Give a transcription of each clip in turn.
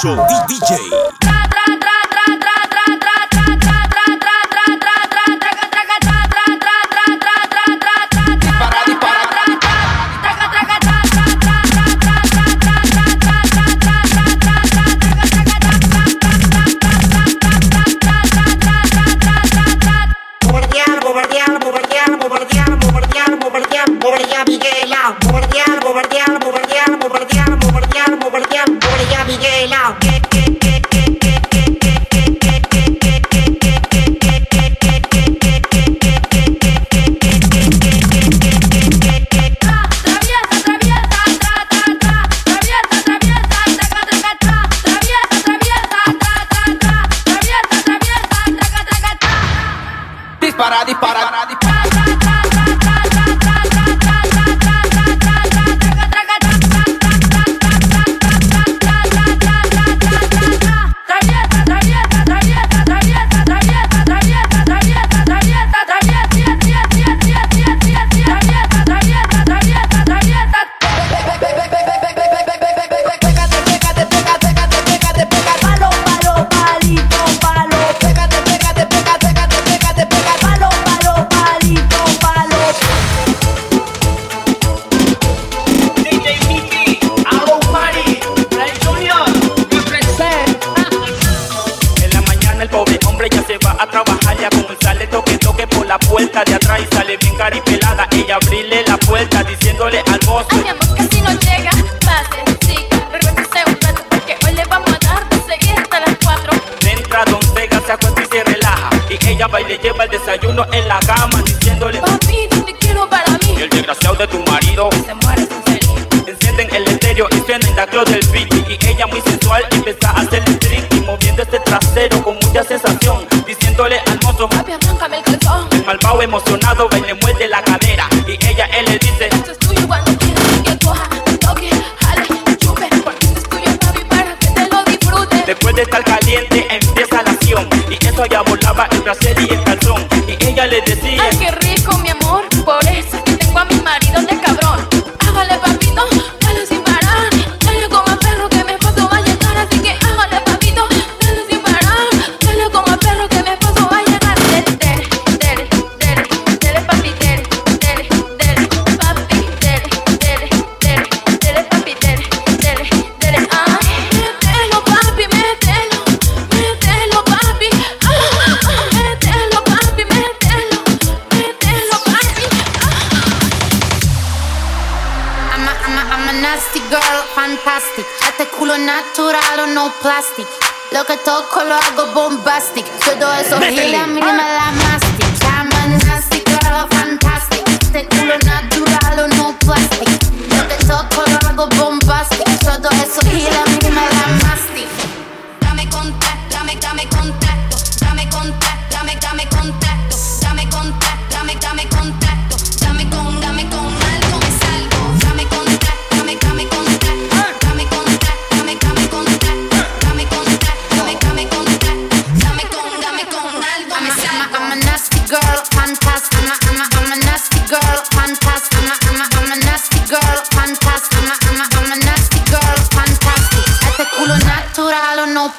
Show DJ. que. cari pelada la puerta diciéndole al mozo. Ay, mi amor, que si no llega, pase, chica, regrese un rato porque hoy le vamos a dar de seguir hasta las 4. Entra doncella, se acuesta y se relaja y ella va y le lleva el desayuno en la cama diciéndole Papi, no te quiero para mí. El desgraciado de tu marido se muere feliz. Encienden el estéreo y suenan la close del beat y ella muy sensual empieza a hacer el trick moviendo este trasero con mucha sensación diciéndole al mozo Papi, arráncame el calzón muerde la cadera. Y ella, él le dice: Esto es tuyo cuando quieras que coja, toque, jale, chupe. Porque esto es tuyo, papi, para que te lo disfrutes. Después de estar caliente, empieza la acción. Y eso ya volaba el brasier y el plastic. Lo que toco lo hago bombastic. Todo eso gira a mí me la mastic. I'm a nasty girl, fantastic. Este culo natural o no plastic. Lo que toco lo hago bombastic. Todo eso gira a mí me la mastic. Dame contacto, dame, dame contacto.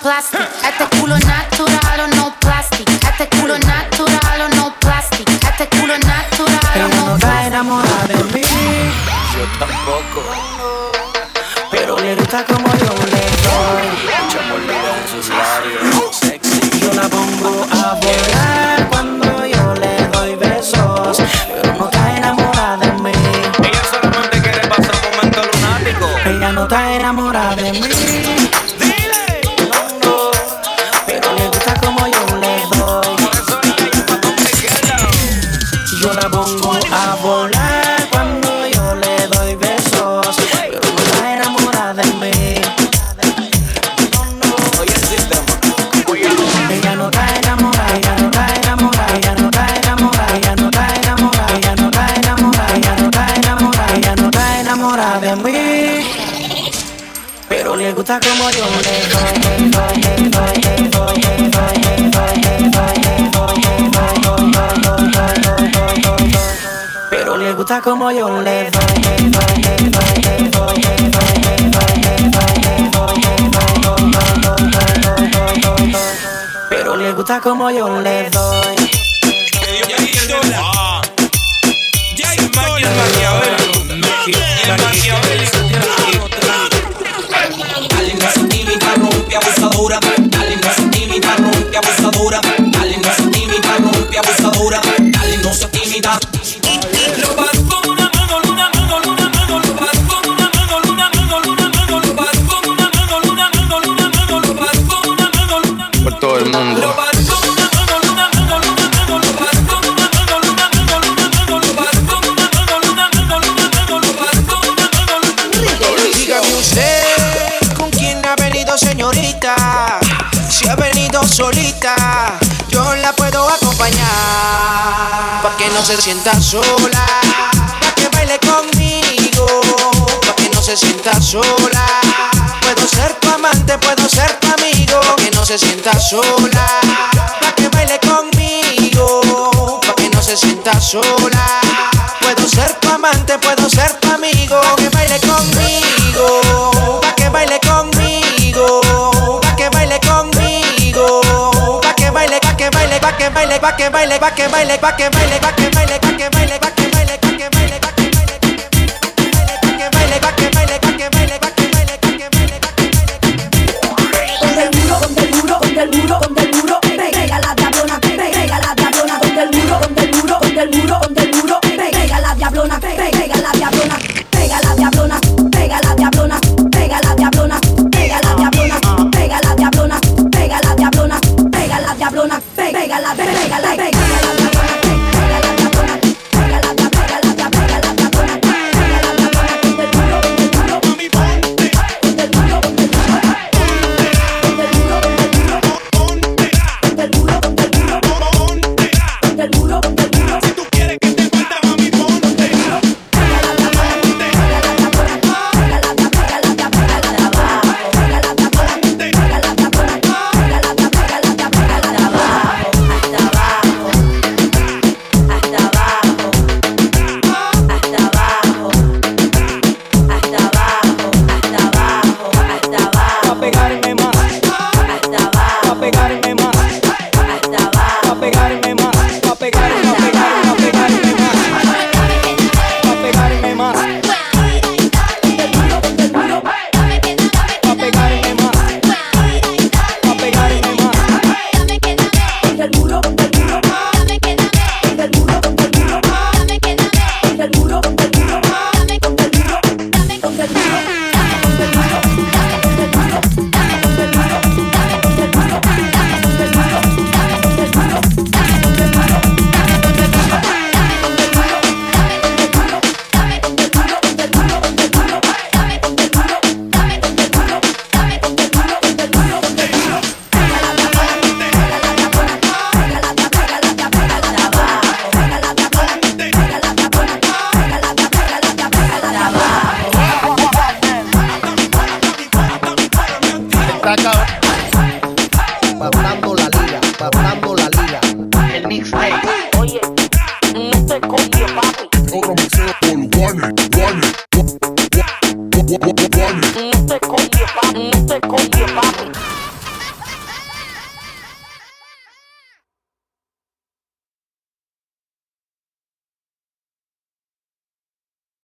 Plastic. Este culo natural o no plastic. Este culo natural o no plastic. Este culo natural o no no está plastic. enamorada de mí, Yo tampoco. pero le gusta como yo le doy. Mucha mordida en sus labios. Sexy. Yo la pongo a volar cuando yo le doy besos, pero no está enamorada de mí. Ella solamente quiere pasar un momento lunático. Ella no está enamorada de mí. le gusta como yo le Pero le gusta como yo le Pero le gusta como yo le doy 돌아갈 que no se sienta sola, pa' que baile conmigo, pa' que no se sienta sola. Puedo ser tu amante, puedo ser tu amigo, pa' que no se sienta sola, pa' que baile conmigo, pa' que no se sienta sola. Puedo ser tu amante, puedo ser tu amigo, que baile conmigo. pa' que baile, pa' que baile, pa' que baile, pa' que baile. One, one, one, one,